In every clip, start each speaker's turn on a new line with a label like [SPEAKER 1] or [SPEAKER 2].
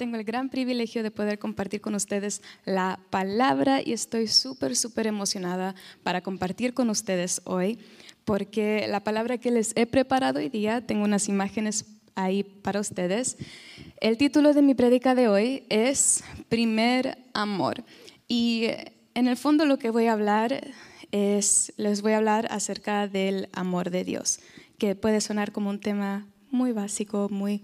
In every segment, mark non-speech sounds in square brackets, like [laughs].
[SPEAKER 1] tengo el gran privilegio de poder compartir con ustedes la palabra y estoy súper, súper emocionada para compartir con ustedes hoy, porque la palabra que les he preparado hoy día, tengo unas imágenes ahí para ustedes. El título de mi prédica de hoy es Primer Amor. Y en el fondo lo que voy a hablar es, les voy a hablar acerca del amor de Dios, que puede sonar como un tema muy básico, muy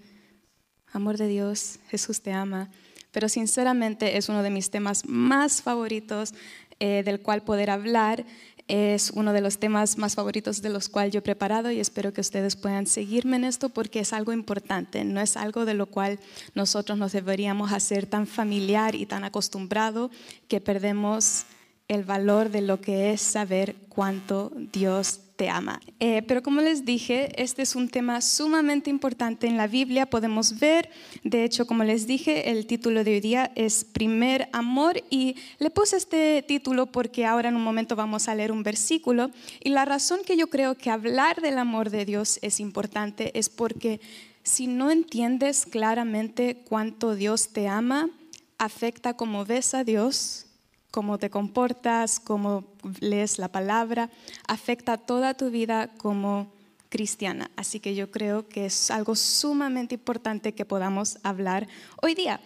[SPEAKER 1] amor de Dios, Jesús te ama, pero sinceramente es uno de mis temas más favoritos eh, del cual poder hablar. Es uno de los temas más favoritos de los cuales yo he preparado y espero que ustedes puedan seguirme en esto porque es algo importante, no es algo de lo cual nosotros nos deberíamos hacer tan familiar y tan acostumbrado que perdemos el valor de lo que es saber cuánto Dios te ama. Eh, pero como les dije, este es un tema sumamente importante en la Biblia. Podemos ver, de hecho, como les dije, el título de hoy día es Primer Amor y le puse este título porque ahora en un momento vamos a leer un versículo y la razón que yo creo que hablar del amor de Dios es importante es porque si no entiendes claramente cuánto Dios te ama, afecta cómo ves a Dios, cómo te comportas, cómo lees la palabra, afecta toda tu vida como cristiana. Así que yo creo que es algo sumamente importante que podamos hablar hoy día.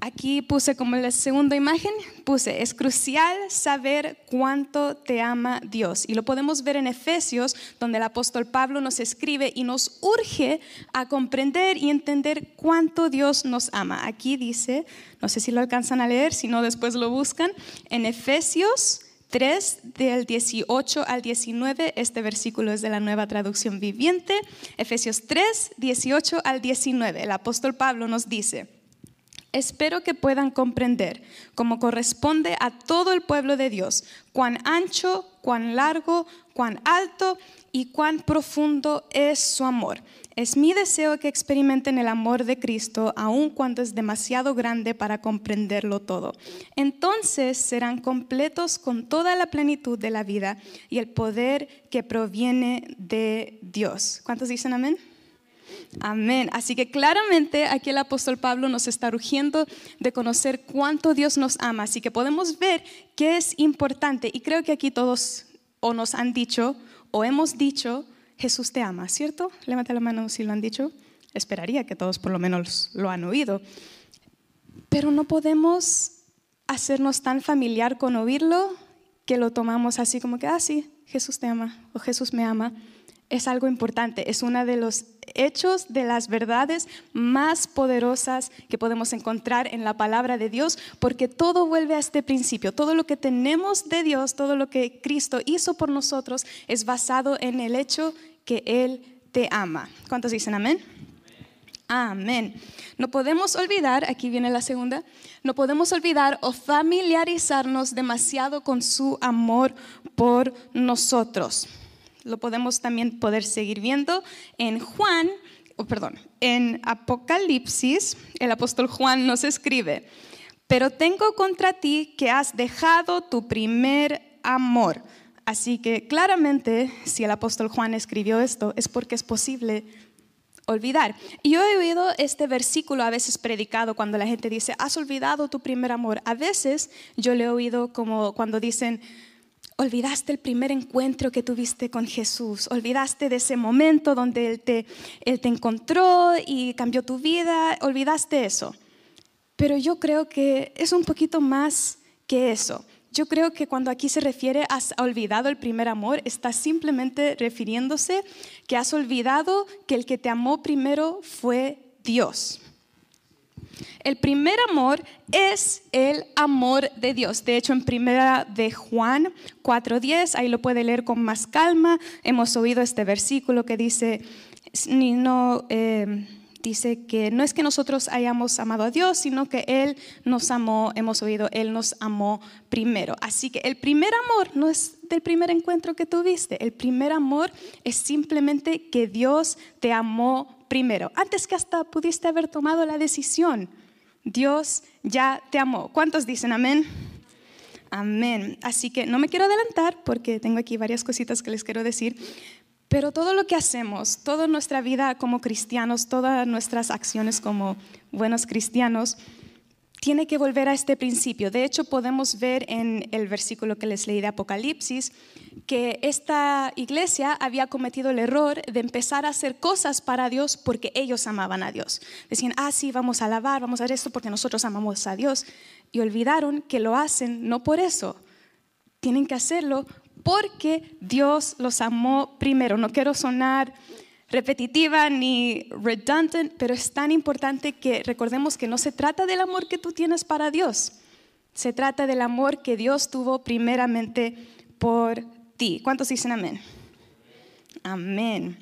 [SPEAKER 1] Aquí puse como la segunda imagen, puse, es crucial saber cuánto te ama Dios. Y lo podemos ver en Efesios, donde el apóstol Pablo nos escribe y nos urge a comprender y entender cuánto Dios nos ama. Aquí dice, no sé si lo alcanzan a leer, si no después lo buscan, en Efesios 3 del 18 al 19, este versículo es de la nueva traducción viviente, Efesios 3, 18 al 19, el apóstol Pablo nos dice, Espero que puedan comprender, como corresponde a todo el pueblo de Dios, cuán ancho, cuán largo, cuán alto y cuán profundo es su amor. Es mi deseo que experimenten el amor de Cristo, aun cuando es demasiado grande para comprenderlo todo. Entonces serán completos con toda la plenitud de la vida y el poder que proviene de Dios. ¿Cuántos dicen amén? Amén. Así que claramente aquí el apóstol Pablo nos está urgiendo de conocer cuánto Dios nos ama. Así que podemos ver que es importante. Y creo que aquí todos o nos han dicho o hemos dicho, Jesús te ama, ¿cierto? Levanta la mano si lo han dicho. Esperaría que todos por lo menos lo han oído. Pero no podemos hacernos tan familiar con oírlo que lo tomamos así como que, ah, sí, Jesús te ama o Jesús me ama es algo importante, es uno de los hechos, de las verdades más poderosas que podemos encontrar en la palabra de Dios, porque todo vuelve a este principio, todo lo que tenemos de Dios, todo lo que Cristo hizo por nosotros es basado en el hecho que Él te ama. ¿Cuántos dicen amén? Amén. No podemos olvidar, aquí viene la segunda, no podemos olvidar o familiarizarnos demasiado con su amor por nosotros lo podemos también poder seguir viendo en Juan, o perdón, en Apocalipsis, el apóstol Juan nos escribe, pero tengo contra ti que has dejado tu primer amor. Así que claramente, si el apóstol Juan escribió esto, es porque es posible olvidar. Y yo he oído este versículo a veces predicado cuando la gente dice, has olvidado tu primer amor. A veces yo le he oído como cuando dicen, Olvidaste el primer encuentro que tuviste con Jesús, olvidaste de ese momento donde Él te, Él te encontró y cambió tu vida, olvidaste eso. Pero yo creo que es un poquito más que eso. Yo creo que cuando aquí se refiere has olvidado el primer amor, está simplemente refiriéndose que has olvidado que el que te amó primero fue Dios. El primer amor es el amor de Dios. De hecho, en primera de Juan 4:10, ahí lo puede leer con más calma. Hemos oído este versículo que dice, no, eh, dice que no es que nosotros hayamos amado a Dios, sino que Él nos amó, hemos oído, Él nos amó primero. Así que el primer amor no es del primer encuentro que tuviste, el primer amor es simplemente que Dios te amó primero, antes que hasta pudiste haber tomado la decisión. Dios ya te amó. ¿Cuántos dicen amén? Amén. Así que no me quiero adelantar porque tengo aquí varias cositas que les quiero decir, Pero todo lo que hacemos, toda nuestra vida como cristianos, todas nuestras acciones como buenos cristianos, tiene que volver a este principio. De hecho, podemos ver en el versículo que les leí de Apocalipsis que esta iglesia había cometido el error de empezar a hacer cosas para Dios porque ellos amaban a Dios. Decían, ah, sí, vamos a alabar, vamos a hacer esto porque nosotros amamos a Dios. Y olvidaron que lo hacen no por eso, tienen que hacerlo porque Dios los amó primero. No quiero sonar repetitiva ni redundant, pero es tan importante que recordemos que no se trata del amor que tú tienes para Dios, se trata del amor que Dios tuvo primeramente por ti. ¿Cuántos dicen amén? Amén.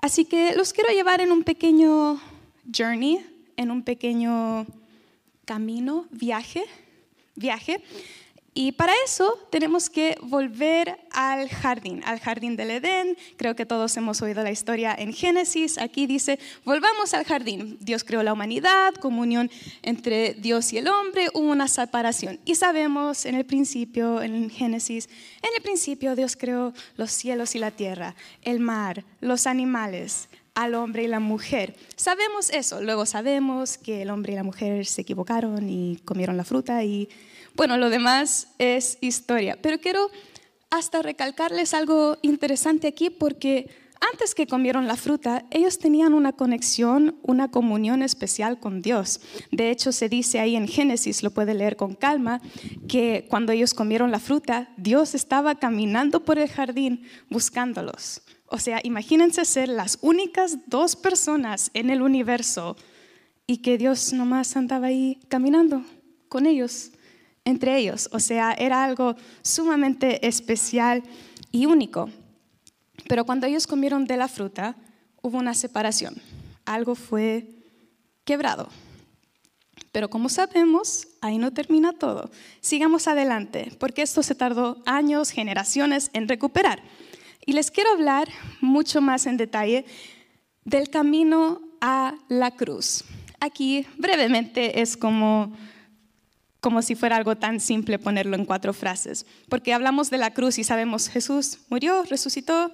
[SPEAKER 1] Así que los quiero llevar en un pequeño journey, en un pequeño camino, viaje, viaje y para eso tenemos que volver al jardín, al jardín del Edén. Creo que todos hemos oído la historia en Génesis. Aquí dice, volvamos al jardín. Dios creó la humanidad, comunión entre Dios y el hombre, hubo una separación. Y sabemos en el principio, en Génesis, en el principio Dios creó los cielos y la tierra, el mar, los animales, al hombre y la mujer. Sabemos eso. Luego sabemos que el hombre y la mujer se equivocaron y comieron la fruta y bueno, lo demás es historia. Pero quiero hasta recalcarles algo interesante aquí porque antes que comieron la fruta, ellos tenían una conexión, una comunión especial con Dios. De hecho, se dice ahí en Génesis, lo puede leer con calma, que cuando ellos comieron la fruta, Dios estaba caminando por el jardín buscándolos. O sea, imagínense ser las únicas dos personas en el universo y que Dios nomás andaba ahí caminando con ellos entre ellos. O sea, era algo sumamente especial y único. Pero cuando ellos comieron de la fruta, hubo una separación. Algo fue quebrado. Pero como sabemos, ahí no termina todo. Sigamos adelante, porque esto se tardó años, generaciones en recuperar. Y les quiero hablar mucho más en detalle del camino a la cruz. Aquí brevemente es como como si fuera algo tan simple ponerlo en cuatro frases, porque hablamos de la cruz y sabemos Jesús murió, resucitó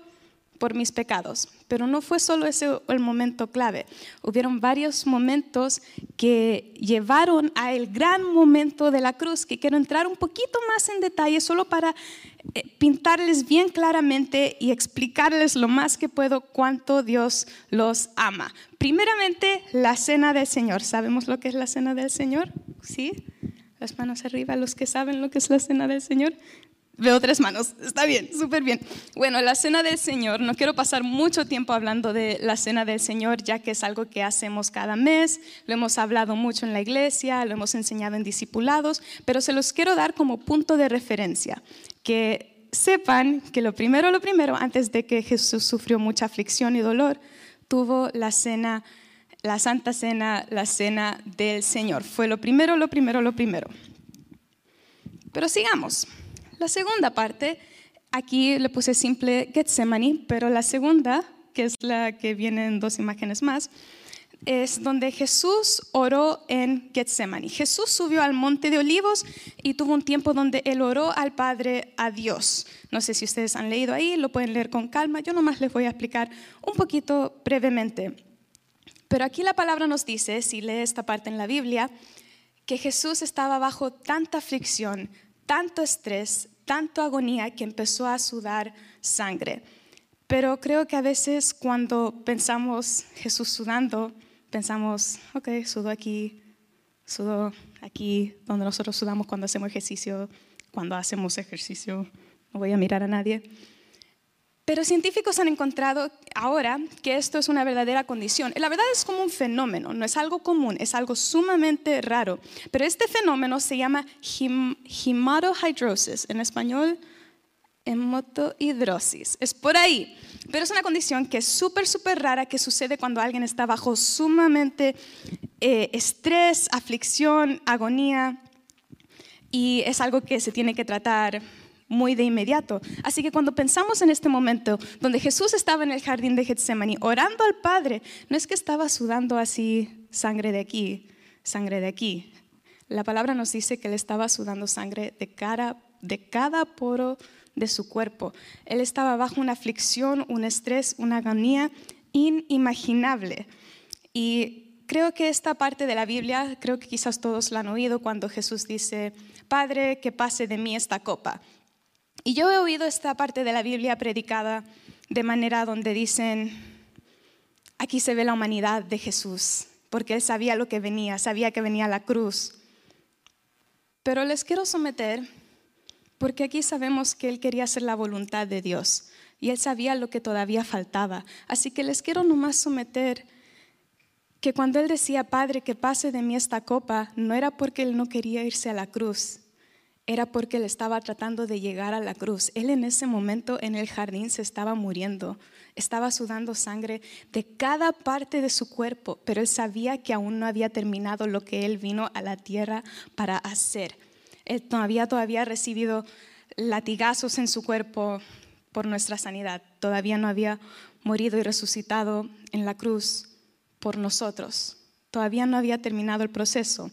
[SPEAKER 1] por mis pecados, pero no fue solo ese el momento clave. Hubieron varios momentos que llevaron a el gran momento de la cruz, que quiero entrar un poquito más en detalle solo para eh, pintarles bien claramente y explicarles lo más que puedo cuánto Dios los ama. Primeramente, la cena del Señor. ¿Sabemos lo que es la cena del Señor? ¿Sí? Las manos arriba, los que saben lo que es la cena del Señor. Veo tres manos, está bien, súper bien. Bueno, la cena del Señor, no quiero pasar mucho tiempo hablando de la cena del Señor, ya que es algo que hacemos cada mes, lo hemos hablado mucho en la iglesia, lo hemos enseñado en discipulados, pero se los quiero dar como punto de referencia, que sepan que lo primero, lo primero, antes de que Jesús sufrió mucha aflicción y dolor, tuvo la cena la Santa Cena, la Cena del Señor. Fue lo primero, lo primero, lo primero. Pero sigamos. La segunda parte, aquí le puse simple Getsemani, pero la segunda, que es la que viene en dos imágenes más, es donde Jesús oró en Getsemani. Jesús subió al monte de olivos y tuvo un tiempo donde él oró al Padre, a Dios. No sé si ustedes han leído ahí, lo pueden leer con calma. Yo nomás les voy a explicar un poquito brevemente. Pero aquí la palabra nos dice, si lee esta parte en la Biblia, que Jesús estaba bajo tanta aflicción, tanto estrés, tanto agonía que empezó a sudar sangre. Pero creo que a veces cuando pensamos Jesús sudando, pensamos, ok, sudo aquí, sudo aquí, donde nosotros sudamos cuando hacemos ejercicio, cuando hacemos ejercicio, no voy a mirar a nadie. Pero científicos han encontrado ahora que esto es una verdadera condición. La verdad es como un fenómeno, no es algo común, es algo sumamente raro. Pero este fenómeno se llama hematohidrosis, en español, hematohidrosis. Es por ahí. Pero es una condición que es súper, súper rara que sucede cuando alguien está bajo sumamente eh, estrés, aflicción, agonía. Y es algo que se tiene que tratar muy de inmediato. Así que cuando pensamos en este momento donde Jesús estaba en el jardín de Getsemaní orando al Padre, no es que estaba sudando así sangre de aquí, sangre de aquí. La palabra nos dice que él estaba sudando sangre de cara de cada poro de su cuerpo. Él estaba bajo una aflicción, un estrés, una agonía inimaginable. Y creo que esta parte de la Biblia, creo que quizás todos la han oído cuando Jesús dice, Padre, que pase de mí esta copa. Y yo he oído esta parte de la Biblia predicada de manera donde dicen, aquí se ve la humanidad de Jesús, porque él sabía lo que venía, sabía que venía la cruz. Pero les quiero someter porque aquí sabemos que Él quería hacer la voluntad de Dios y Él sabía lo que todavía faltaba. Así que les quiero nomás someter que cuando Él decía, Padre, que pase de mí esta copa, no era porque Él no quería irse a la cruz, era porque Él estaba tratando de llegar a la cruz. Él en ese momento en el jardín se estaba muriendo, estaba sudando sangre de cada parte de su cuerpo, pero Él sabía que aún no había terminado lo que Él vino a la tierra para hacer. Él todavía, todavía recibido latigazos en su cuerpo por nuestra sanidad. Todavía no había morido y resucitado en la cruz por nosotros. Todavía no había terminado el proceso.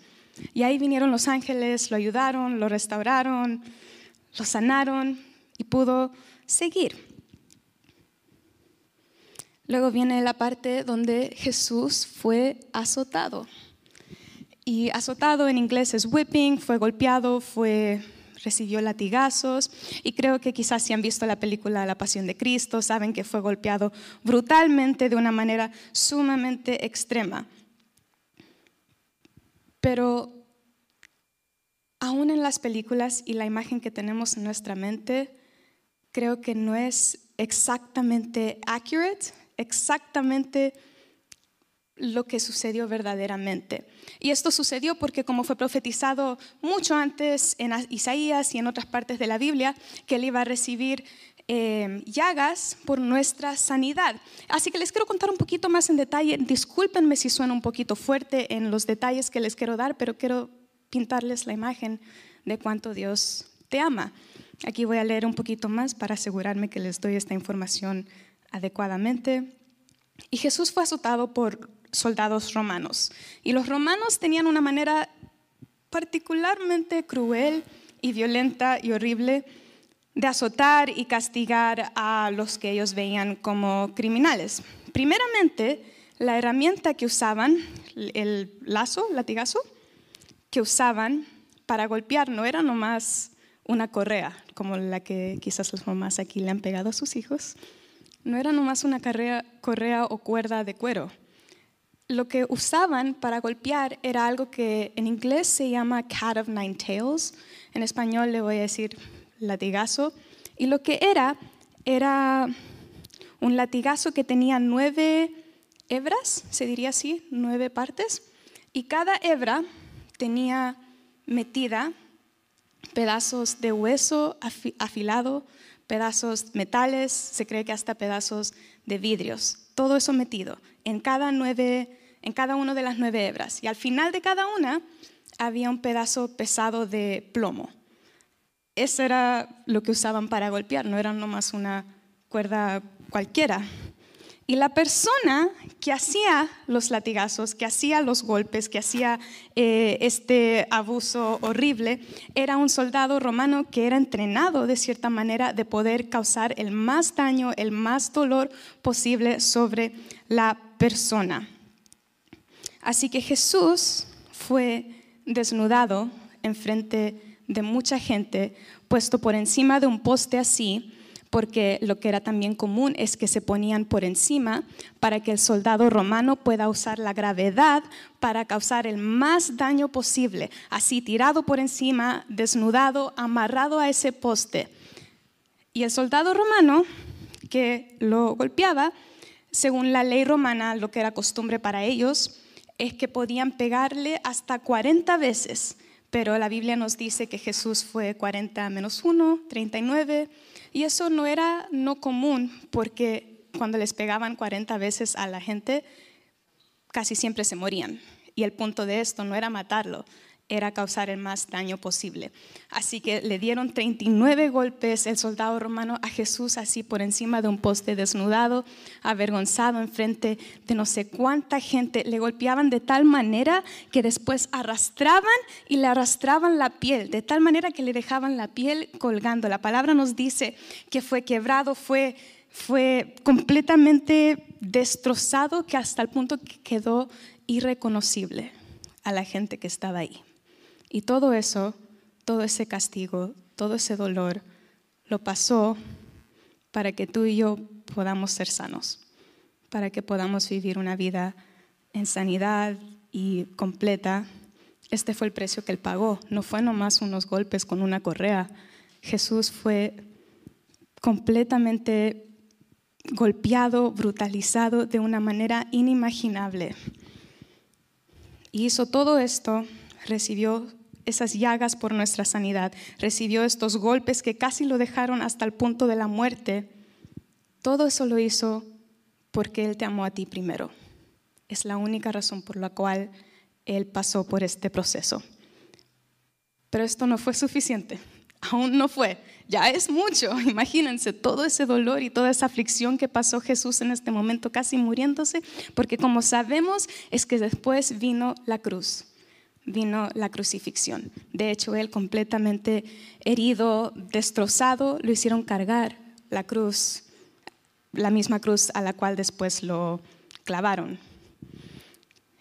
[SPEAKER 1] Y ahí vinieron los ángeles, lo ayudaron, lo restauraron, lo sanaron y pudo seguir. Luego viene la parte donde Jesús fue azotado. Y azotado en inglés es whipping, fue golpeado, fue recibió latigazos y creo que quizás si han visto la película La Pasión de Cristo saben que fue golpeado brutalmente de una manera sumamente extrema. Pero aún en las películas y la imagen que tenemos en nuestra mente, creo que no es exactamente accurate, exactamente lo que sucedió verdaderamente. Y esto sucedió porque como fue profetizado mucho antes en Isaías y en otras partes de la Biblia, que él iba a recibir eh, llagas por nuestra sanidad. Así que les quiero contar un poquito más en detalle. Discúlpenme si suena un poquito fuerte en los detalles que les quiero dar, pero quiero pintarles la imagen de cuánto Dios te ama. Aquí voy a leer un poquito más para asegurarme que les doy esta información adecuadamente. Y Jesús fue azotado por soldados romanos. Y los romanos tenían una manera particularmente cruel y violenta y horrible de azotar y castigar a los que ellos veían como criminales. Primeramente, la herramienta que usaban, el lazo, latigazo, que usaban para golpear no era nomás una correa, como la que quizás las mamás aquí le han pegado a sus hijos, no era nomás una correa o cuerda de cuero lo que usaban para golpear era algo que en inglés se llama cat of nine tails, en español le voy a decir latigazo, y lo que era era un latigazo que tenía nueve hebras, se diría así, nueve partes, y cada hebra tenía metida pedazos de hueso afilado, pedazos metales, se cree que hasta pedazos de vidrios, todo eso metido en cada nueve en cada una de las nueve hebras. Y al final de cada una había un pedazo pesado de plomo. Eso era lo que usaban para golpear, no era nomás una cuerda cualquiera. Y la persona que hacía los latigazos, que hacía los golpes, que hacía eh, este abuso horrible, era un soldado romano que era entrenado de cierta manera de poder causar el más daño, el más dolor posible sobre la persona. Así que Jesús fue desnudado en frente de mucha gente, puesto por encima de un poste así, porque lo que era también común es que se ponían por encima para que el soldado romano pueda usar la gravedad para causar el más daño posible, así tirado por encima, desnudado, amarrado a ese poste. Y el soldado romano que lo golpeaba, según la ley romana, lo que era costumbre para ellos, es que podían pegarle hasta 40 veces, pero la Biblia nos dice que Jesús fue 40 menos 1, 39, y eso no era no común, porque cuando les pegaban 40 veces a la gente, casi siempre se morían. Y el punto de esto no era matarlo, era causar el más daño posible. Así que le dieron 39 golpes el soldado romano a Jesús así por encima de un poste desnudado, avergonzado enfrente de no sé cuánta gente. Le golpeaban de tal manera que después arrastraban y le arrastraban la piel, de tal manera que le dejaban la piel colgando. La palabra nos dice que fue quebrado, fue fue completamente destrozado que hasta el punto que quedó irreconocible a la gente que estaba ahí. Y todo eso, todo ese castigo, todo ese dolor, lo pasó para que tú y yo podamos ser sanos, para que podamos vivir una vida en sanidad y completa. Este fue el precio que él pagó. No fue nomás unos golpes con una correa. Jesús fue completamente golpeado, brutalizado de una manera inimaginable. Y hizo todo esto, recibió esas llagas por nuestra sanidad, recibió estos golpes que casi lo dejaron hasta el punto de la muerte. Todo eso lo hizo porque Él te amó a ti primero. Es la única razón por la cual Él pasó por este proceso. Pero esto no fue suficiente, [laughs] aún no fue ya es mucho. [laughs] Imagínense todo ese dolor y toda esa aflicción que pasó Jesús en este momento, casi muriéndose, porque como sabemos es que después vino la cruz, vino la crucifixión. De hecho, él completamente herido, destrozado, lo hicieron cargar la cruz, la misma cruz a la cual después lo clavaron.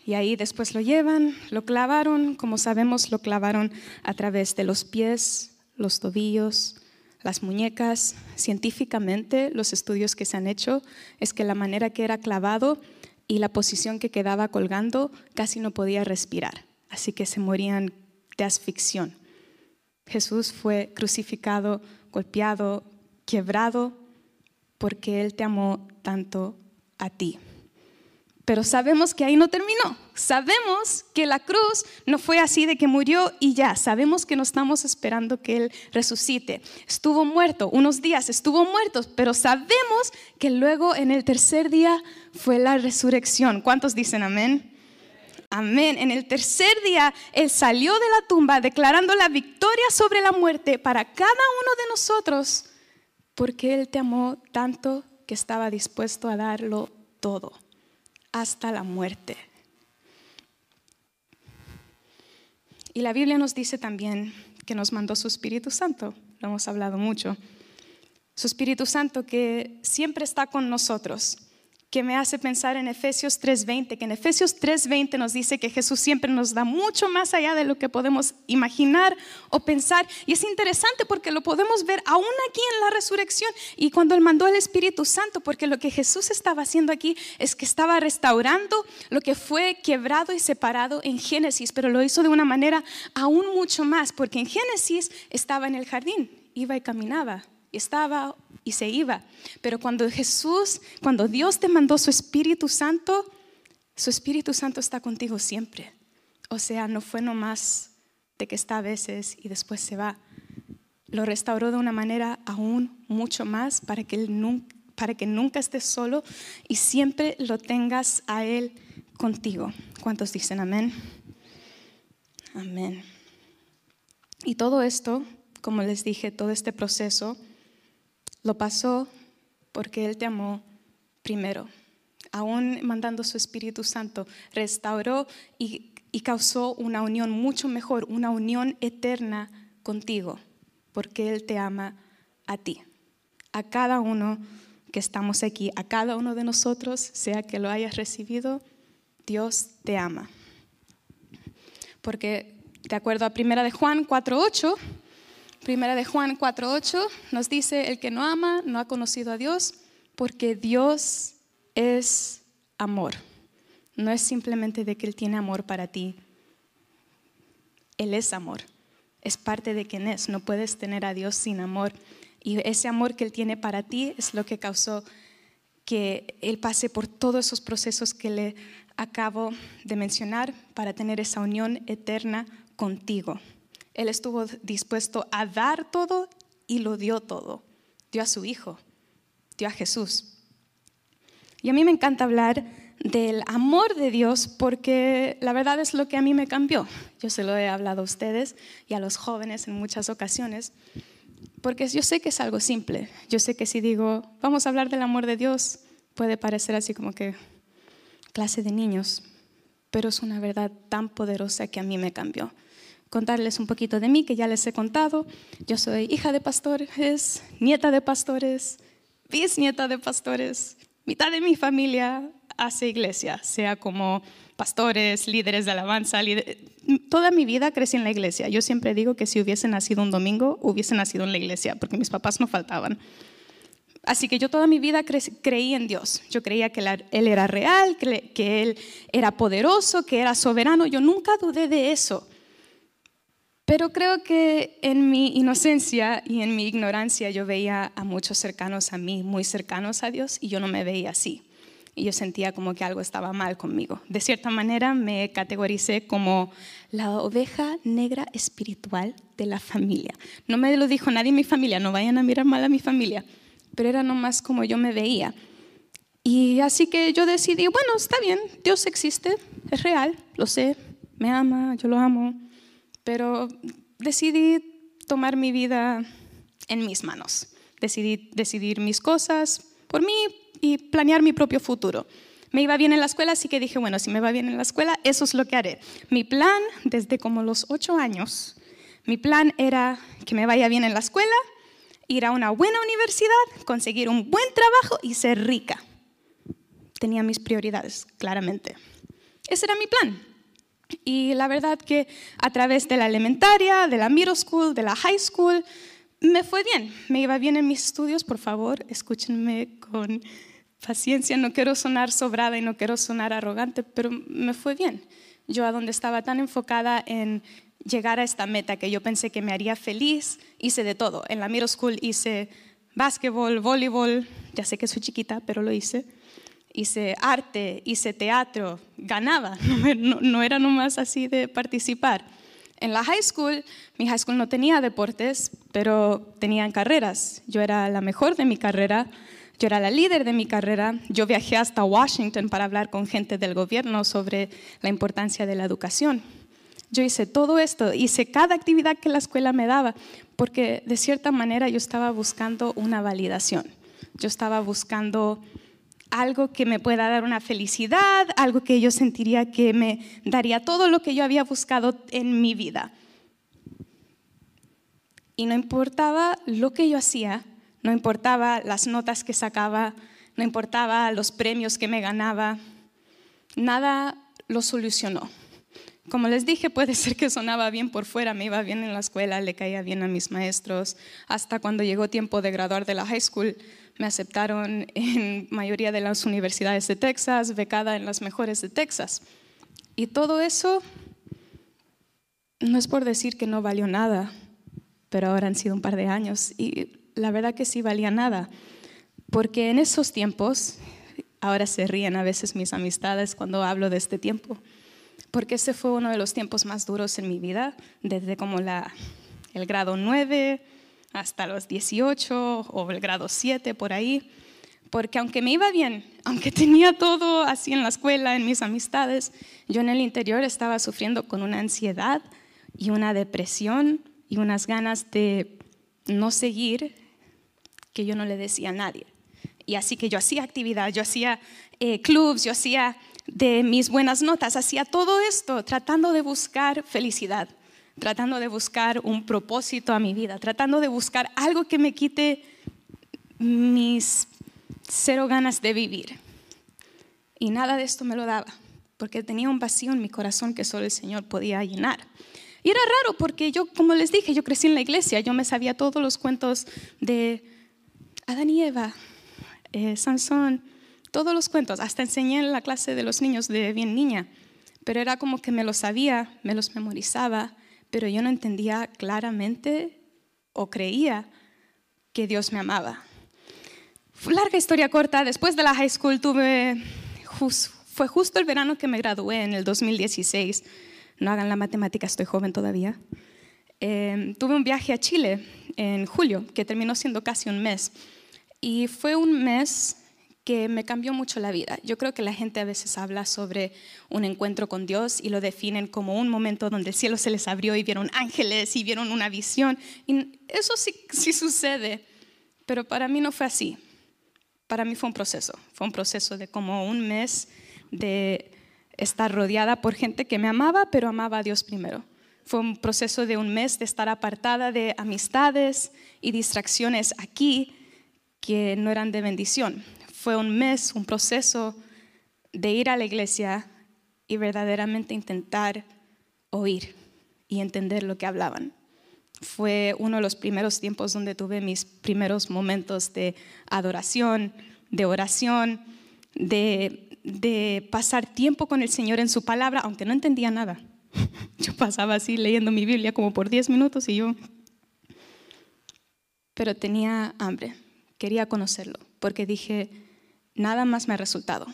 [SPEAKER 1] Y ahí después lo llevan, lo clavaron, como sabemos, lo clavaron a través de los pies, los tobillos, las muñecas, científicamente, los estudios que se han hecho es que la manera que era clavado y la posición que quedaba colgando casi no podía respirar, así que se morían de asfixión. Jesús fue crucificado, golpeado, quebrado, porque Él te amó tanto a ti. Pero sabemos que ahí no terminó. Sabemos que la cruz no fue así de que murió y ya. Sabemos que no estamos esperando que Él resucite. Estuvo muerto unos días, estuvo muerto, pero sabemos que luego en el tercer día fue la resurrección. ¿Cuántos dicen amén? Amén. En el tercer día Él salió de la tumba declarando la victoria sobre la muerte para cada uno de nosotros, porque Él te amó tanto que estaba dispuesto a darlo todo hasta la muerte. Y la Biblia nos dice también que nos mandó su Espíritu Santo, lo hemos hablado mucho. Su Espíritu Santo que siempre está con nosotros que me hace pensar en Efesios 3:20, que en Efesios 3:20 nos dice que Jesús siempre nos da mucho más allá de lo que podemos imaginar o pensar. Y es interesante porque lo podemos ver aún aquí en la resurrección y cuando Él mandó al Espíritu Santo, porque lo que Jesús estaba haciendo aquí es que estaba restaurando lo que fue quebrado y separado en Génesis, pero lo hizo de una manera aún mucho más, porque en Génesis estaba en el jardín, iba y caminaba, y estaba y se iba. Pero cuando Jesús, cuando Dios te mandó su Espíritu Santo, su Espíritu Santo está contigo siempre. O sea, no fue nomás de que está a veces y después se va. Lo restauró de una manera aún mucho más para que, él nunca, para que nunca estés solo y siempre lo tengas a Él contigo. ¿Cuántos dicen amén? Amén. Y todo esto, como les dije, todo este proceso, lo pasó porque Él te amó primero. Aún mandando su Espíritu Santo, restauró y, y causó una unión mucho mejor, una unión eterna contigo, porque Él te ama a ti, a cada uno que estamos aquí, a cada uno de nosotros, sea que lo hayas recibido, Dios te ama. Porque de acuerdo a 1 de Juan 4:8, Primera de Juan 4:8 nos dice, el que no ama no ha conocido a Dios porque Dios es amor. No es simplemente de que Él tiene amor para ti. Él es amor. Es parte de quien es. No puedes tener a Dios sin amor. Y ese amor que Él tiene para ti es lo que causó que Él pase por todos esos procesos que le acabo de mencionar para tener esa unión eterna contigo. Él estuvo dispuesto a dar todo y lo dio todo. Dio a su Hijo, dio a Jesús. Y a mí me encanta hablar del amor de Dios porque la verdad es lo que a mí me cambió. Yo se lo he hablado a ustedes y a los jóvenes en muchas ocasiones, porque yo sé que es algo simple. Yo sé que si digo, vamos a hablar del amor de Dios, puede parecer así como que clase de niños, pero es una verdad tan poderosa que a mí me cambió. Contarles un poquito de mí, que ya les he contado. Yo soy hija de pastores, nieta de pastores, bisnieta de pastores, mitad de mi familia hace iglesia, sea como pastores, líderes de alabanza. Toda mi vida crecí en la iglesia. Yo siempre digo que si hubiese nacido un domingo, hubiese nacido en la iglesia, porque mis papás no faltaban. Así que yo toda mi vida creí en Dios. Yo creía que Él era real, que Él era poderoso, que era soberano. Yo nunca dudé de eso. Pero creo que en mi inocencia y en mi ignorancia yo veía a muchos cercanos a mí, muy cercanos a Dios, y yo no me veía así. Y yo sentía como que algo estaba mal conmigo. De cierta manera me categoricé como la oveja negra espiritual de la familia. No me lo dijo nadie en mi familia, no vayan a mirar mal a mi familia, pero era nomás como yo me veía. Y así que yo decidí, bueno, está bien, Dios existe, es real, lo sé, me ama, yo lo amo pero decidí tomar mi vida en mis manos. Decidí decidir mis cosas por mí y planear mi propio futuro. Me iba bien en la escuela, así que dije, bueno, si me va bien en la escuela, eso es lo que haré. Mi plan, desde como los ocho años, mi plan era que me vaya bien en la escuela, ir a una buena universidad, conseguir un buen trabajo y ser rica. Tenía mis prioridades, claramente. Ese era mi plan. Y la verdad que a través de la elementaria, de la middle school, de la high school, me fue bien. Me iba bien en mis estudios, por favor, escúchenme con paciencia. No quiero sonar sobrada y no quiero sonar arrogante, pero me fue bien. Yo a donde estaba tan enfocada en llegar a esta meta que yo pensé que me haría feliz, hice de todo. En la middle school hice básquetbol, voleibol, ya sé que soy chiquita, pero lo hice hice arte, hice teatro, ganaba, [laughs] no, era nomás así de participar. En la high school, mi high school no tenía deportes, pero tenían carreras. Yo era la mejor de mi carrera, yo era la líder de mi carrera. Yo viajé hasta Washington para hablar con gente del gobierno sobre la importancia de la educación. Yo hice todo esto, hice cada actividad que la escuela me daba, porque de cierta manera yo estaba buscando una validación. Yo estaba buscando algo que me pueda dar una felicidad, algo que yo sentiría que me daría todo lo que yo había buscado en mi vida. Y no importaba lo que yo hacía, no importaba las notas que sacaba, no importaba los premios que me ganaba, nada lo solucionó. Como les dije, puede ser que sonaba bien por fuera, me iba bien en la escuela, le caía bien a mis maestros, hasta cuando llegó tiempo de graduar de la high school, me aceptaron en mayoría de las universidades de Texas, becada en las mejores de Texas. Y todo eso no es por decir que no valió nada, pero ahora han sido un par de años y la verdad que sí valía nada, porque en esos tiempos, ahora se ríen a veces mis amistades cuando hablo de este tiempo, porque ese fue uno de los tiempos más duros en mi vida, desde como la, el grado 9 hasta los 18 o el grado 7 por ahí, porque aunque me iba bien, [laughs] aunque tenía todo así en la escuela, en mis amistades, yo en el interior estaba sufriendo con una ansiedad y una depresión y unas ganas de no seguir que yo no le decía a nadie. Y así que yo hacía actividad, yo hacía eh, clubs, yo hacía de mis buenas notas, hacía todo esto tratando de buscar felicidad tratando de buscar un propósito a mi vida, tratando de buscar algo que me quite mis cero ganas de vivir. Y nada de esto me lo daba, porque tenía un vacío en mi corazón que solo el Señor podía llenar. Y era raro porque yo, como les dije, yo crecí en la iglesia, yo me sabía todos los cuentos de Adán y Eva, eh, Sansón, todos los cuentos, hasta enseñé en la clase de los niños de bien niña, pero era como que me los sabía, me los memorizaba, pero yo no entendía claramente o creía que Dios me amaba. Larga historia corta, después de la high school tuve, fue justo el verano que me gradué en el 2016. No hagan la matemática, estoy joven todavía. Em, tuve un viaje a Chile en julio, que terminó siendo casi un mes. Y fue un mes que me cambió mucho la vida. Yo creo que la gente a veces habla sobre un encuentro con Dios y lo definen como un momento donde el cielo se les abrió y vieron ángeles y vieron una visión. Y eso sí, sí sucede, pero para mí no fue así. Para mí fue un proceso. Fue un proceso de como un mes de estar rodeada por gente que me amaba, pero amaba a Dios primero. Fue un proceso de un mes de estar apartada de amistades y distracciones aquí que no eran de bendición fue un mes, un proceso de ir a la iglesia y verdaderamente intentar oír y entender lo que hablaban. Fue uno de los primeros tiempos donde tuve mis primeros momentos de adoración, de oración, de, pasar tiempo con el Señor en su palabra, aunque no entendía nada. [laughs] Yo pasaba así leyendo mi Biblia como por 10 minutos y yo... Pero tenía hambre, quería conocerlo, porque dije, nada más me ha resultado.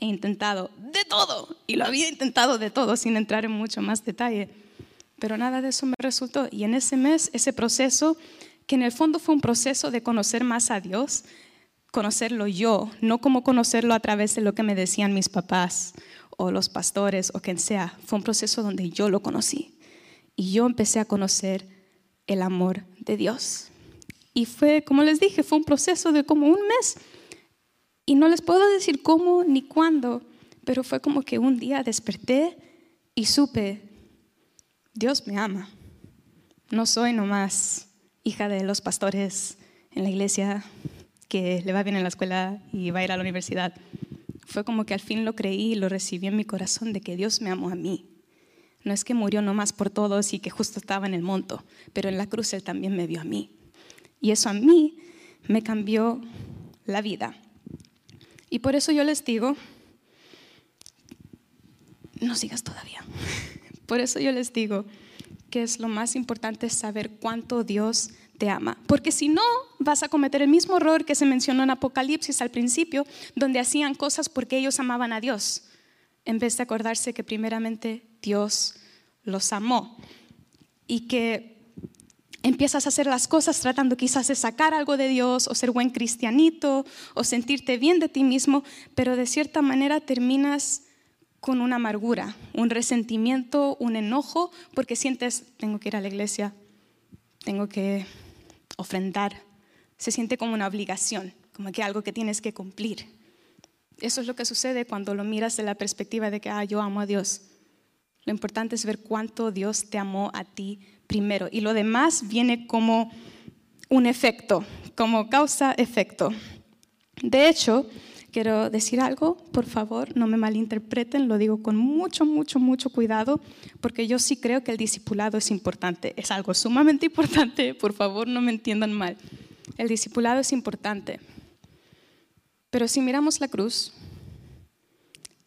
[SPEAKER 1] He intentado de todo y lo había intentado de todo sin entrar en mucho más detalle, pero nada de eso me resultó. Y en ese mes, ese proceso, que en el fondo fue un proceso de conocer más a Dios, conocerlo yo, no como conocerlo a través de lo que me decían mis papás o los pastores o quien sea, fue un proceso donde yo lo conocí y yo empecé a conocer el amor de Dios. Y fue, como les dije, fue un proceso de como un mes y no les puedo decir cómo ni cuándo, pero fue como que un día desperté y supe, Dios me ama. No soy nomás hija de los pastores en la iglesia que le va bien en la escuela y va a ir a la universidad. Fue como que al fin lo creí y lo recibí en mi corazón de que Dios me amó a mí. No es que murió nomás por todos y que justo estaba en el monto, pero en la cruz Él también me vio a mí. Y eso a mí me cambió la vida. Y por eso yo les digo, no sigas todavía. [laughs] Por eso yo les digo que es lo más importante saber cuánto Dios te ama. Porque si no, vas a cometer el mismo error que se mencionó en Apocalipsis al principio, donde hacían cosas porque ellos amaban a Dios, en vez de acordarse que primeramente Dios los amó. Y que empiezas a hacer las cosas tratando quizás de sacar algo de Dios o ser buen cristianito o sentirte bien de ti mismo, pero de cierta manera terminas con una amargura, un resentimiento, un enojo, porque sientes, tengo que ir a la iglesia, tengo que ofrendar. Se siente como una obligación, como que algo que tienes que cumplir. Eso es lo que sucede cuando lo miras de la perspectiva de que, ah, yo amo a Dios. Lo importante es ver cuánto Dios te amó a ti primero y lo demás viene como un efecto, como causa-efecto. De hecho, quiero decir algo, por favor, no me malinterpreten, lo digo con mucho, mucho, mucho cuidado, porque yo sí creo que el discipulado es importante, es algo sumamente [laughs] importante, por favor, no me entiendan mal. El discipulado es importante. Pero si miramos la cruz,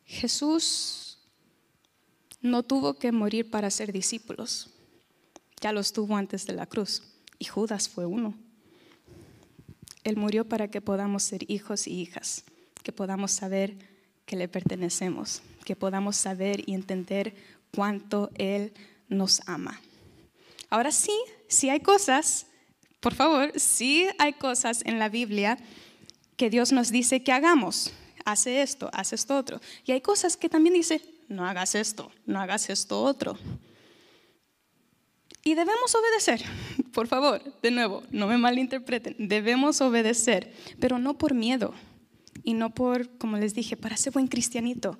[SPEAKER 1] Jesús no tuvo que morir para ser discípulos. Ya los tuvo antes de la cruz y Judas fue uno. Él murió para que podamos ser hijos y hijas, que podamos saber que le pertenecemos, que podamos saber y entender cuánto Él nos ama. Ahora sí, sí hay cosas, por favor, sí hay cosas en la Biblia que Dios nos dice que hagamos. Hace esto, hace esto otro. Y hay cosas que también dice, no hagas esto, no hagas esto otro. Y debemos obedecer, [laughs] por favor, de nuevo, no me malinterpreten, debemos obedecer, pero no por miedo y no por, como les dije, para ser buen cristianito.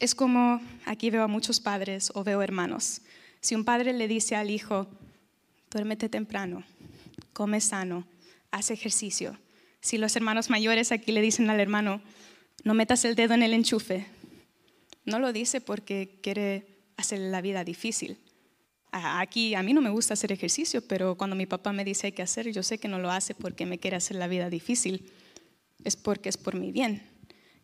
[SPEAKER 1] Es como, aquí veo a muchos padres o veo hermanos. Si un padre le dice al hijo, duérmete temprano, come sano, haz ejercicio. Si los hermanos mayores aquí le dicen al hermano, no metas el dedo en el enchufe, no lo dice porque quiere hacerle la vida difícil Aquí a mí no me gusta hacer ejercicio, pero cuando mi papá me dice hay que hacer, yo sé que no lo hace porque me quiere hacer la vida difícil, es porque es por mi bien.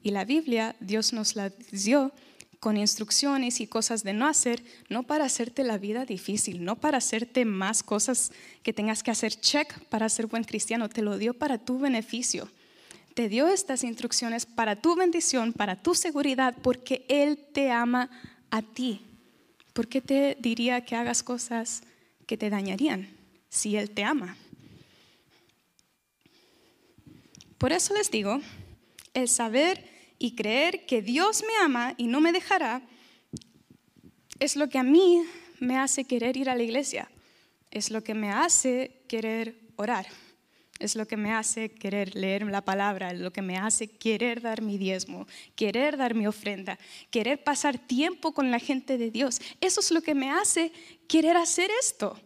[SPEAKER 1] Y la Biblia, Dios nos la dio con instrucciones y cosas de no hacer, no para hacerte la vida difícil, no para hacerte más cosas que tengas que hacer check para ser buen cristiano, te lo dio para tu beneficio. Te dio estas instrucciones para tu bendición, para tu seguridad, porque Él te ama a ti. ¿Por qué te diría que hagas cosas que te dañarían si Él te ama? Por eso les digo, el saber y creer que Dios me ama y no me dejará es lo que a mí me hace querer ir a la iglesia, es lo que me hace querer orar, es lo que me hace querer leer la palabra, lo que me hace querer dar mi diezmo, querer dar mi ofrenda, querer pasar tiempo con la gente de Dios. Eso es lo que me hace querer hacer esto.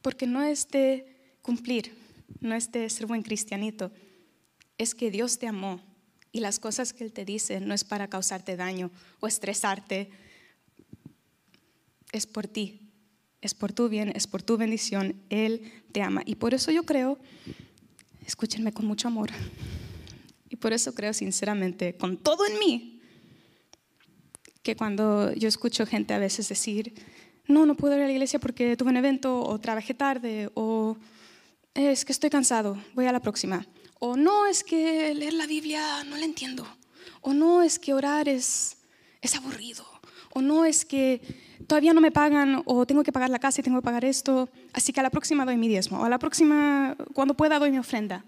[SPEAKER 1] Porque no es de cumplir, no es de ser buen cristianito, es que Dios te amó y las cosas que Él te dice no es para causarte daño o estresarte, es por ti, es por tu bien, es por tu bendición, Él te ama. Y por eso yo creo, escúchenme con mucho amor, y por eso creo sinceramente, con todo en mí, que cuando yo escucho gente a veces decir, no, no puedo ir a la iglesia porque tuve un evento o trabajé tarde o es que estoy cansado, voy a la próxima. O no, es que leer la Biblia no la entiendo. O no, es que orar es, es aburrido. O no, es que todavía no me pagan o tengo que pagar la casa y tengo que pagar esto. Así que a la próxima doy mi diezmo. O a la próxima, cuando pueda, doy mi ofrenda.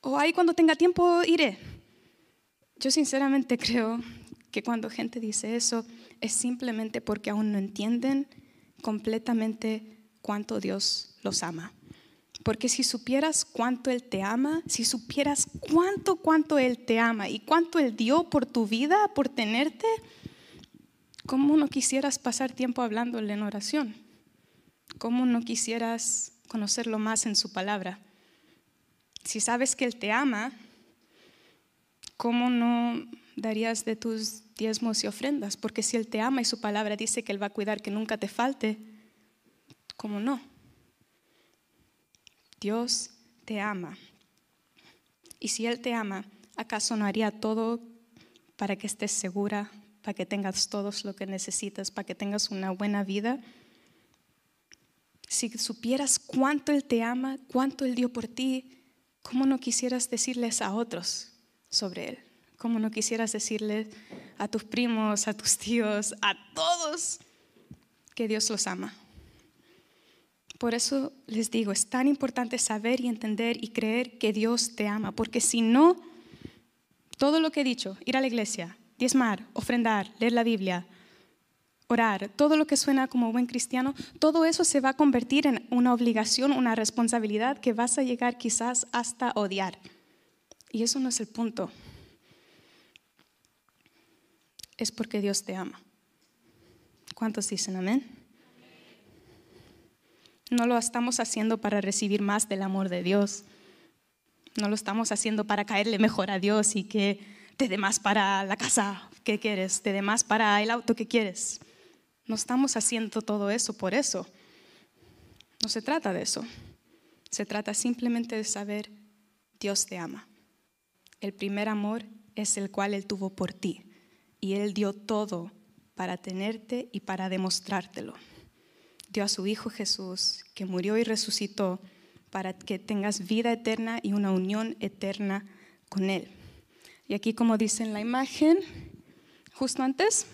[SPEAKER 1] O ahí cuando tenga tiempo, iré. Yo sinceramente [laughs] creo que cuando gente dice eso es simplemente porque aún no entienden completamente cuánto Dios los ama. Porque si supieras cuánto Él te ama, si supieras cuánto, cuánto Él te ama y cuánto Él dio por tu vida, por tenerte, ¿cómo no quisieras pasar tiempo hablándole en oración? ¿Cómo no quisieras conocerlo más en su palabra? Si sabes que Él te ama, ¿cómo no darías de tus diezmos y ofrendas? Porque si Él te ama y su palabra dice que Él va a cuidar que nunca te falte, ¿cómo no? Dios te ama. Y si Él te ama, ¿acaso no haría todo para que estés segura, para que tengas todo lo que necesitas, para que tengas una buena vida? Si supieras cuánto Él te ama, cuánto Él dio por ti, ¿cómo no quisieras decirles a otros sobre Él? ¿Cómo no quisieras decirles a tus primos, a tus tíos, a todos que Dios los ama? Por eso les digo, es tan importante saber y entender y creer que Dios te ama, porque si no, todo lo que he dicho, ir a la iglesia, diezmar, ofrendar, leer la Biblia, orar, todo lo que suena como buen cristiano, todo eso se va a convertir en una obligación, una responsabilidad que vas a llegar quizás hasta odiar. Y eso no es el punto. Es porque Dios te ama. ¿Cuántos dicen amén? No lo estamos haciendo para recibir más del amor de Dios. No lo estamos haciendo para caerle mejor a Dios y que te dé más para la casa que quieres, te dé más para el auto que quieres. No estamos haciendo todo eso por eso. No se trata de eso. Se trata simplemente de saber, Dios te ama. El primer amor es el cual Él tuvo por ti. Y Él dio todo para tenerte y para demostrártelo dio a su Hijo Jesús, que murió y resucitó para que tengas vida eterna y una unión eterna con Él. Y aquí, como dice en la imagen, justo antes,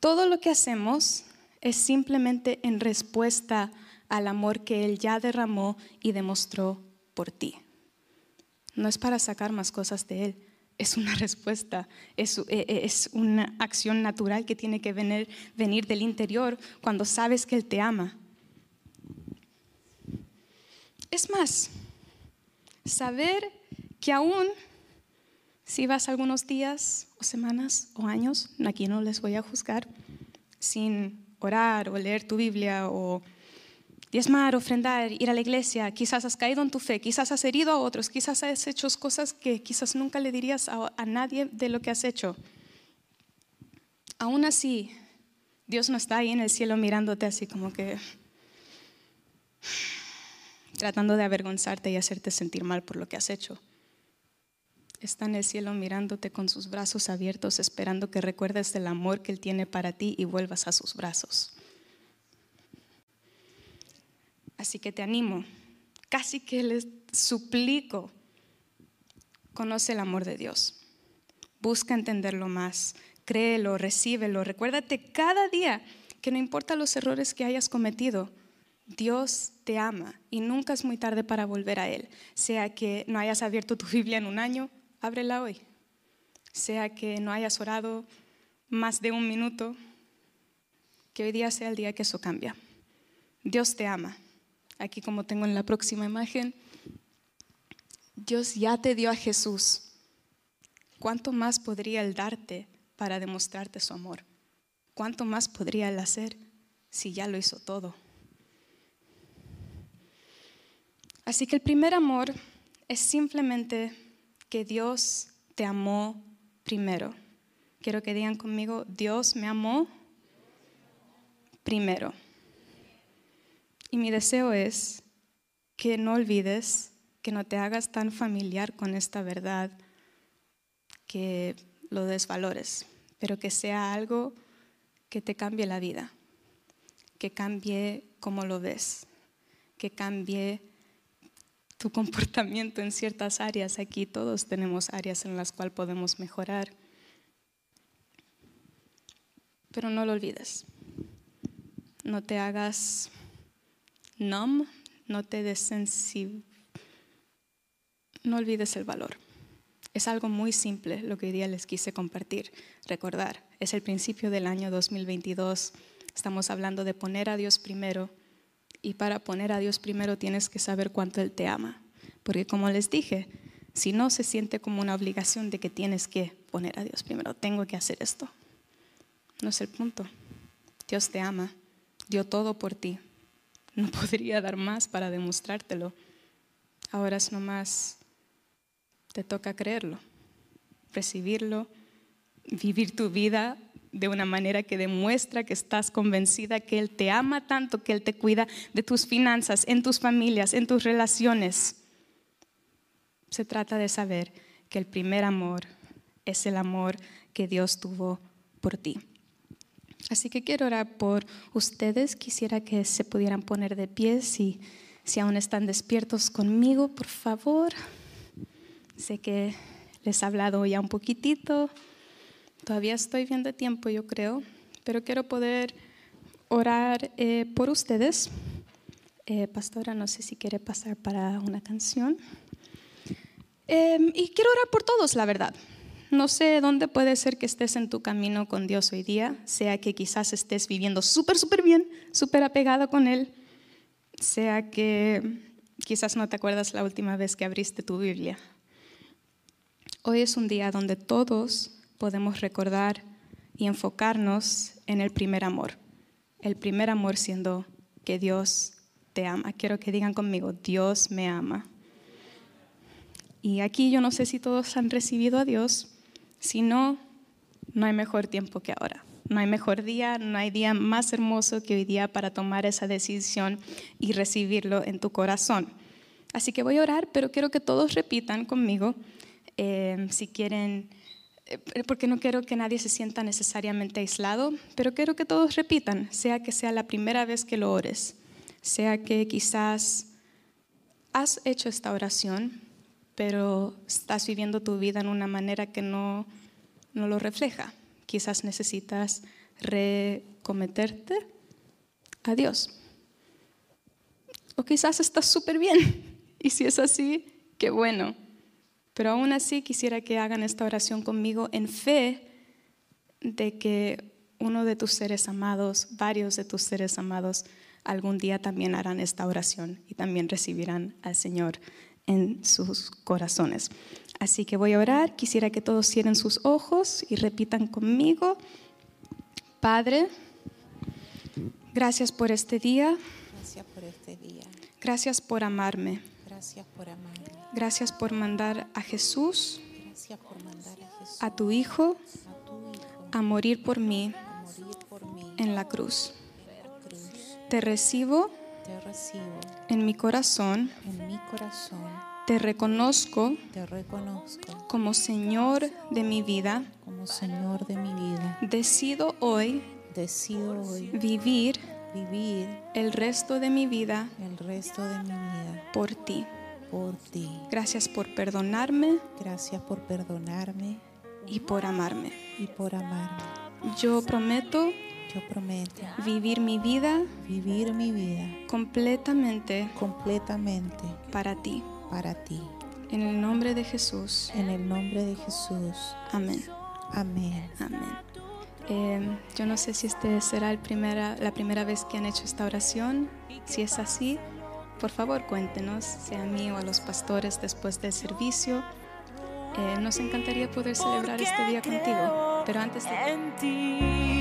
[SPEAKER 1] todo lo que hacemos es simplemente en respuesta al amor que Él ya derramó y demostró por ti. No es para sacar más cosas de Él, es una respuesta, es, e, e, es, una acción natural que tiene que venir, venir del interior cuando sabes que Él te ama. Es más, saber que aún si vas algunos días o semanas o años, aquí no les voy a juzgar, sin orar o leer tu Biblia o diezmar, ofrendar, ir a la iglesia, quizás has caído en tu fe, quizás has herido a otros, quizás has hecho cosas que quizás nunca le dirías a, nadie de lo que has hecho. Aún así, Dios no está ahí en el cielo mirándote así como que [sighs] tratando de avergonzarte y hacerte sentir mal por lo que has hecho. Está en el cielo mirándote con sus brazos abiertos, esperando que recuerdes del amor que Él tiene para ti y vuelvas a sus brazos. Así que te animo, casi que les suplico, conoce el amor de Dios. Busca entenderlo más, créelo, recíbelo. Recuérdate cada día que no importa los errores que hayas cometido, Dios te ama y nunca es muy tarde para volver a Él. Sea que no hayas abierto tu Biblia en un año, ábrela hoy. Sea que no hayas orado más de un minuto, que hoy día sea el día que eso cambia. Dios te ama. Aquí como tengo en la próxima imagen, Dios ya te dio a Jesús. ¿Cuánto más podría Él darte para demostrarte su amor? ¿Cuánto más podría Él hacer si ya lo hizo todo? Así que el primer amor es simplemente que Dios te amó primero. Quiero que digan conmigo, Dios me amó primero. Y mi deseo es que no olvides, que no te hagas tan familiar con esta verdad, que lo desvalores, pero que sea algo que te cambie la vida, que cambie cómo lo ves, que cambie tu comportamiento en ciertas áreas. Aquí todos tenemos áreas en las cuales podemos mejorar. Pero no lo olvides. No te hagas numb, no te desensibilices. No olvides el valor. Es algo muy simple lo que hoy día les quise compartir. Recordar, es el principio del año 2022. Estamos hablando de poner a Dios primero y para poner a Dios primero tienes que saber cuánto Él te ama. Porque como les dije, si no se siente como una obligación de que tienes que poner a Dios primero, tengo que hacer esto. No es el punto. Dios te ama, dio todo por ti. No [laughs] podría dar más para demostrártelo. Ahora es nomás, te toca creerlo, recibirlo, vivir tu vida de una manera que demuestra que estás convencida que Él te ama tanto, que Él te cuida de tus finanzas, en tus familias, en tus relaciones. Se trata de saber que el primer amor es el amor que Dios tuvo por ti. Así que quiero orar por ustedes. Quisiera que se pudieran poner de pie si, si aún están despiertos conmigo, por favor. Sé que les he hablado ya un poquitito. Todavía estoy bien de tiempo, yo creo, pero quiero poder orar eh, por ustedes. Eh, pastora, no sé si quiere pasar para una canción. Em, y quiero orar por todos, la verdad. No sé dónde puede ser que estés en tu camino con Dios hoy día, sea que quizás estés viviendo súper, súper bien, súper apegado con Él, sea que quizás no te acuerdas la última vez que abriste tu Biblia. Hoy es un día donde todos podemos recordar y enfocarnos en el primer amor. El primer amor siendo que Dios te ama. Quiero que digan conmigo, Dios me ama. Y aquí yo no sé si todos han recibido a Dios. Si no, no hay mejor tiempo que ahora. No hay mejor día, no hay día más hermoso que hoy día para tomar esa decisión y recibirlo en tu corazón. Así que voy a orar, pero quiero que todos repitan conmigo, eh, si quieren porque no quiero que nadie se sienta necesariamente aislado, pero quiero que todos repitan, sea que sea la primera vez que lo ores, sea que quizás has hecho esta oración, pero estás viviendo tu vida en una manera que no, no lo refleja. Quizás necesitas recometerte a Dios. O quizás estás súper bien. [laughs] Y si es así, qué bueno. Pero aún así quisiera que hagan esta oración conmigo en fe de que uno de tus seres amados, varios de tus seres amados, algún día también harán esta oración y también recibirán al Señor en sus corazones. Así que voy a orar, quisiera que todos cierren sus ojos y repitan conmigo, Padre, gracias por este día.
[SPEAKER 2] Gracias por este día.
[SPEAKER 1] Gracias por amarme.
[SPEAKER 2] Gracias por amarme.
[SPEAKER 1] Gracias por mandar a Jesús,
[SPEAKER 2] Gracias por mandar a Jesús,
[SPEAKER 1] a tu Hijo,
[SPEAKER 2] a tu Hijo,
[SPEAKER 1] a morir por mí
[SPEAKER 2] morir por mí
[SPEAKER 1] en la cruz.
[SPEAKER 2] cruz.
[SPEAKER 1] Te recibo
[SPEAKER 2] Te recibo
[SPEAKER 1] en mi corazón,
[SPEAKER 2] en mi corazón.
[SPEAKER 1] te reconozco
[SPEAKER 2] Te reconozco
[SPEAKER 1] como Señor de mi vida.
[SPEAKER 2] como Señor de mi vida.
[SPEAKER 1] Decido hoy
[SPEAKER 2] Decido hoy
[SPEAKER 1] vivir
[SPEAKER 2] vivir
[SPEAKER 1] el resto de mi vida
[SPEAKER 2] el resto de mi vida
[SPEAKER 1] por ti.
[SPEAKER 2] por ti.
[SPEAKER 1] Gracias por perdonarme
[SPEAKER 2] Gracias por perdonarme
[SPEAKER 1] y por amarme.
[SPEAKER 2] y por amarme.
[SPEAKER 1] Yo prometo
[SPEAKER 2] Yo prometo
[SPEAKER 3] vivir mi vida
[SPEAKER 2] vivir mi vida
[SPEAKER 3] completamente
[SPEAKER 2] completamente
[SPEAKER 3] para ti.
[SPEAKER 2] para ti.
[SPEAKER 3] En el nombre de Jesús.
[SPEAKER 2] En el nombre de Jesús.
[SPEAKER 3] Amén.
[SPEAKER 2] Amén.
[SPEAKER 3] Amén. Eh, yo no sé si este será el primera, la primera vez que han hecho esta oración. Si es así, por favor cuéntenos, sea a mí o a los pastores después del servicio. Eh, nos encantaría poder celebrar este día contigo. Pero antes de...